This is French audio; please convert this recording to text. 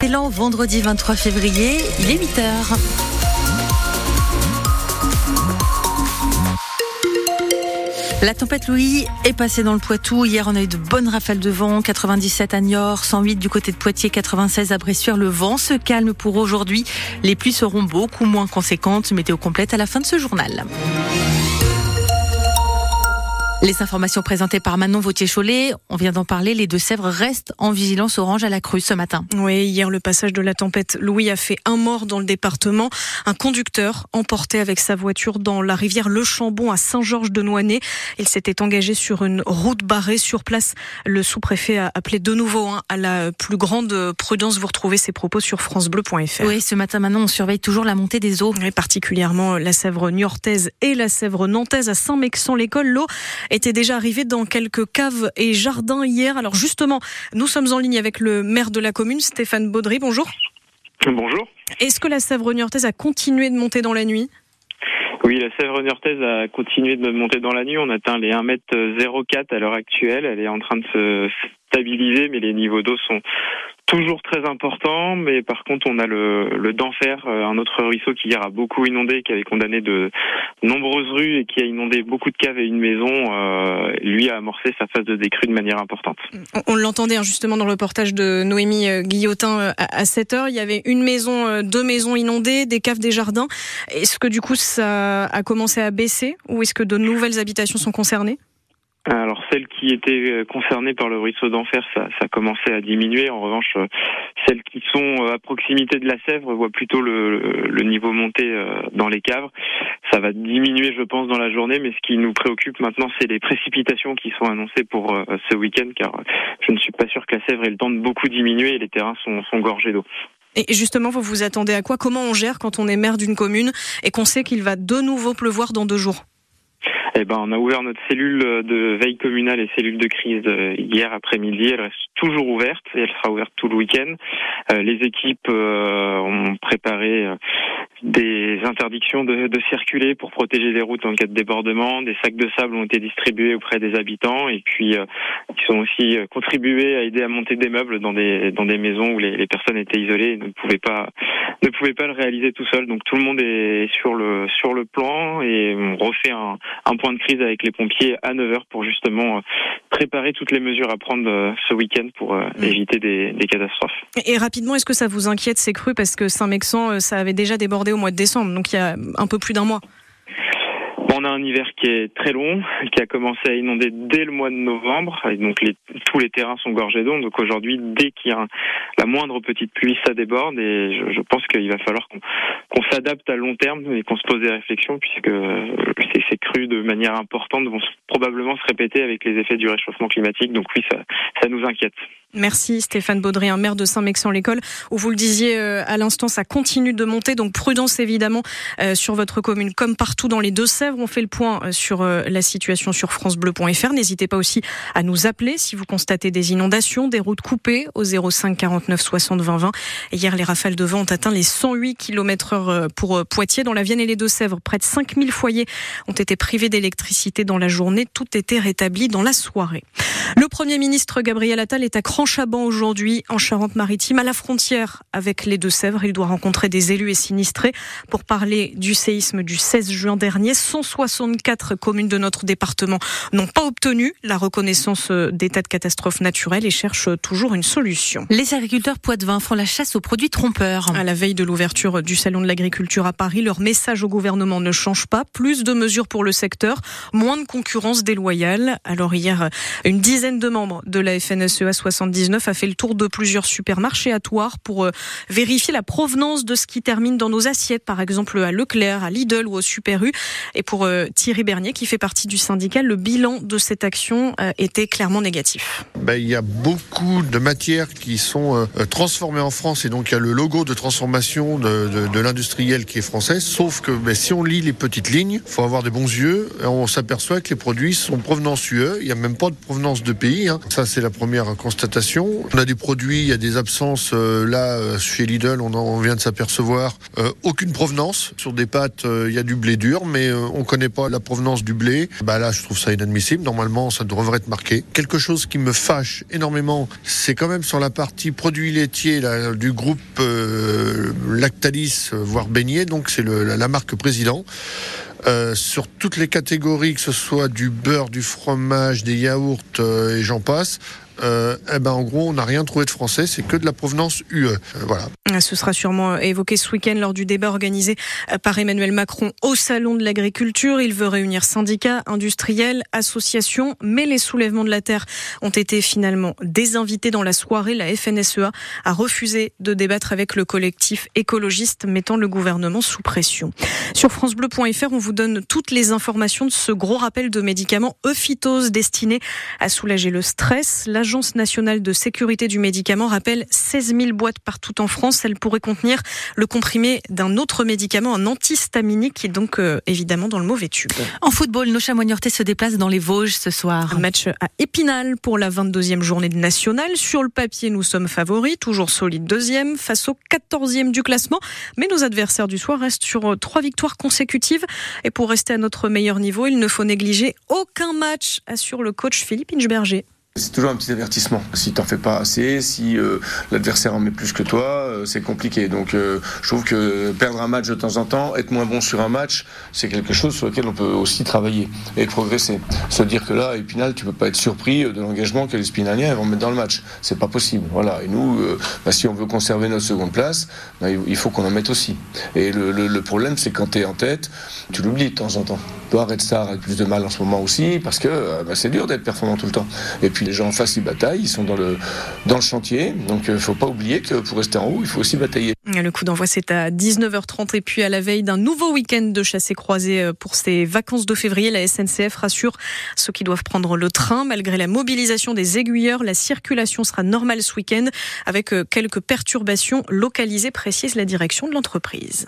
Excellent vendredi 23 février, il est 8h. La tempête Louis est passée dans le Poitou. Hier, on a eu de bonnes rafales de vent. 97 à Niort, 108 du côté de Poitiers, 96 à Bressuire. Le vent se calme pour aujourd'hui. Les pluies seront beaucoup moins conséquentes. Météo complète à la fin de ce journal. Les informations présentées par Manon Vautier-Cholet, on vient d'en parler, les Deux-Sèvres restent en vigilance orange à la crue ce matin. Oui, hier le passage de la tempête Louis a fait un mort dans le département. Un conducteur emporté avec sa voiture dans la rivière Le Chambon à Saint-Georges-de-Nouanné. Il s'était engagé sur une route barrée sur place. Le sous-préfet a appelé de nouveau hein, à la plus grande prudence. Vous retrouvez ses propos sur francebleu.fr. Oui, ce matin Manon, on surveille toujours la montée des eaux. Et particulièrement la Sèvre niortaise et la Sèvre nantaise à Saint-Mexan-l'École. L'eau était déjà arrivé dans quelques caves et jardins hier. Alors justement, nous sommes en ligne avec le maire de la commune, Stéphane Baudry. Bonjour. Bonjour. Est-ce que la Sèvre niortaise a continué de monter dans la nuit? Oui, la Sèvre niortaise a continué de monter dans la nuit. On atteint les 1m04 à l'heure actuelle. Elle est en train de se stabiliser, mais les niveaux d'eau sont toujours très important, mais par contre on a le, le d'enfer, euh, un autre ruisseau qui hier a beaucoup inondé, qui avait condamné de nombreuses rues et qui a inondé beaucoup de caves et une maison, euh, lui a amorcé sa phase de décrue de manière importante. On, l'entendait hein, justement dans le reportage de Noémie euh, Guillotin à, 7 heures, il y avait une maison, deux maisons inondées, des caves, des jardins. Est-ce que du coup ça a commencé à baisser ou est-ce que de nouvelles habitations sont concernées? Alors celles qui étaient euh, concernées par le ruisseau d'enfer, ça, ça commençait à diminuer. En revanche, euh, celles qui sont euh, à proximité de la Sèvre voient plutôt le, le niveau monter dans les caves. Ça va diminuer, je pense, dans la journée, mais ce qui nous préoccupe maintenant, c'est les précipitations qui sont annoncées pour ce week-end, car je ne suis pas sûr que la Sèvre ait le temps de beaucoup diminuer et les terrains sont, sont gorgés d'eau. Et justement, vous vous attendez à quoi? Comment on gère quand on est maire d'une commune et qu'on sait qu'il va de nouveau pleuvoir dans deux jours? Eh ben, on a ouvert notre cellule de veille communale et cellule de crise euh, hier après-midi. Elle reste toujours ouverte et elle sera ouverte tout le week-end. Euh, les équipes euh, ont préparé des interdictions de, circuler pour protéger les routes en cas de débordement. Des sacs de sable ont été distribués auprès des habitants et puis ils ont aussi contribué à aider à monter des meubles dans des dans des maisons où les personnes étaient isolées et ne pouvaient pas ne pouvaient pas le réaliser tout seul. Donc tout le monde est sur le sur le plan et on refait un, un point de crise avec les pompiers à 9h pour justement euh, préparer toutes les mesures à prendre euh, ce week-end pour euh, mm. éviter des, des, catastrophes. Et rapidement, est-ce que ça vous inquiète ces crues? Parce que Saint-Mexan, ça avait déjà débordé au mois de décembre, donc il y a un peu plus d'un mois on a un hiver qui est très long, qui a commencé à inonder dès le mois de novembre, et donc tous les terrains sont gorgés d'eau. Donc aujourd'hui, dès qu'il y a la moindre petite pluie, ça déborde, et je, pense qu'il va falloir qu'on s'adapte à long terme et qu'on se pose des réflexions, puisque ces, ces crues de manière importante vont probablement se répéter avec les effets du réchauffement climatique. Donc oui, ça nous inquiète. Merci Stéphane Baudry, maire de Saint-Mexan-l'École, où vous le disiez euh, à l'instant, ça continue de monter, donc prudence évidemment euh, sur votre commune, comme partout dans les Deux-Sèvres. On fait le point euh, sur la situation sur francebleu.fr. N'hésitez pas aussi à nous appeler si vous constatez des inondations, des routes coupées au 05 49 60 20 20. Hier, les rafales de vent ont atteint les 108 km heure pour Poitiers. Dans la Vienne et les Deux-Sèvres, près de 5000 foyers ont été privés d'électricité dans la journée. Tout était rétabli dans la soirée. Le Premier ministre Gabriel Attal est à Cranchaban aujourd'hui, en Charente-Maritime, à la frontière avec les Deux-Sèvres. Il doit rencontrer des élus et sinistrés pour parler du séisme du 16 juin dernier. 164 communes de notre département n'ont pas obtenu la reconnaissance d'état de catastrophe naturelle et cherchent toujours une solution. Les agriculteurs poitevins font la chasse aux produits trompeurs. À la veille de l'ouverture du Salon de l'agriculture à Paris, leur message au gouvernement ne change pas. Plus de mesures pour le secteur, moins de concurrence déloyale. Alors hier, une dizaine de membres de la FNSEA 79 a fait le tour de plusieurs supermarchés à Toire pour euh, vérifier la provenance de ce qui termine dans nos assiettes, par exemple à Leclerc, à Lidl ou au Super U. Et pour euh, Thierry Bernier, qui fait partie du syndicat, le bilan de cette action euh, était clairement négatif. Ben, il y a beaucoup de matières qui sont transformées en France et donc il y a le logo de transformation de, de, de l'industrie industrielle qui est française, sauf que ben, si on lit les petites lignes, il faut avoir des bons yeux, on s'aperçoit que les produits sont provenance UE, il n'y a même pas de provenance de pays. Hein. Ça, c'est la première constatation. On a des produits, il y a des absences. Euh, là, euh, chez Lidl, on, en, vient de s'apercevoir euh, aucune provenance. Sur des pâtes, il y a du blé dur, mais on ne connaît pas la provenance du blé. Bah là, je trouve ça inadmissible. Normalement, ça devrait être marqué. Quelque chose qui me fâche énormément, c'est quand même sur la partie produits laitiers du groupe Lactalis, voire Beignet. Donc, c'est la marque président. Euh, sur toutes les catégories, que ce soit du beurre, du fromage, des yaourts euh, et j'en passe, euh, eh ben en gros, on n'a rien trouvé de français, c'est que de la provenance UE. Voilà. Ce sera sûrement évoqué ce week-end lors du débat organisé par Emmanuel Macron au Salon de l'agriculture. Il veut réunir syndicats, industriels, associations, mais les soulèvements de la terre ont été finalement désinvités dans la soirée. La FNSEA a refusé de débattre avec le collectif écologiste, mettant le gouvernement sous pression. Sur francebleu.fr, on vous donne toutes les informations de ce gros rappel de médicaments Euphytose destiné à soulager le stress. La l'Agence nationale de sécurité du médicament rappelle 16 000 boîtes partout en France. Elles pourraient contenir le comprimé d'un autre médicament, un antihistaminique, qui est donc euh, évidemment dans le mauvais tube. En football, nos chamois se déplacent dans les Vosges ce soir. Un match à Épinal pour la 22e journée de nationale. Sur le papier, nous sommes favoris, toujours solide deuxième, face au 14e du classement. Mais nos adversaires du soir restent sur euh, trois victoires consécutives. Et pour rester à notre meilleur niveau, il ne faut négliger aucun match, assure le coach Philippe Inchberger. C'est toujours un petit avertissement. Si t'en fais pas assez, si euh, l'adversaire en met plus que toi, euh, c'est compliqué. Donc euh, je trouve que perdre un match de temps en temps, être moins bon sur un match, c'est quelque chose sur lequel on peut aussi travailler et progresser. Se dire que là, à Épinal, tu peux pas être surpris de l'engagement que les Spinaliens vont mettre dans le match. C'est pas possible. Voilà. Et nous, bah, si on veut conserver notre seconde place, bah, il faut qu'on en mette aussi. Et le, le problème, c'est quand tu es en tête, tu l'oublies de temps en temps. Toi, Red Star a plus de mal en ce moment aussi parce que bah, c'est dur d'être performant tout le temps. Et puis les gens en face, ils bataillent, ils sont dans le, dans le chantier. Donc il euh, ne faut pas oublier que pour rester en haut, il faut aussi batailler. Le coup d'envoi, c'est à 19h30 et puis à la veille d'un nouveau week-end de chassé croisé euh, pour ces vacances de février, la SNCF rassure ceux qui doivent prendre le train. Malgré la mobilisation des aiguilleurs, la circulation sera normale ce week-end avec euh, quelques perturbations localisées, précise la direction de l'entreprise.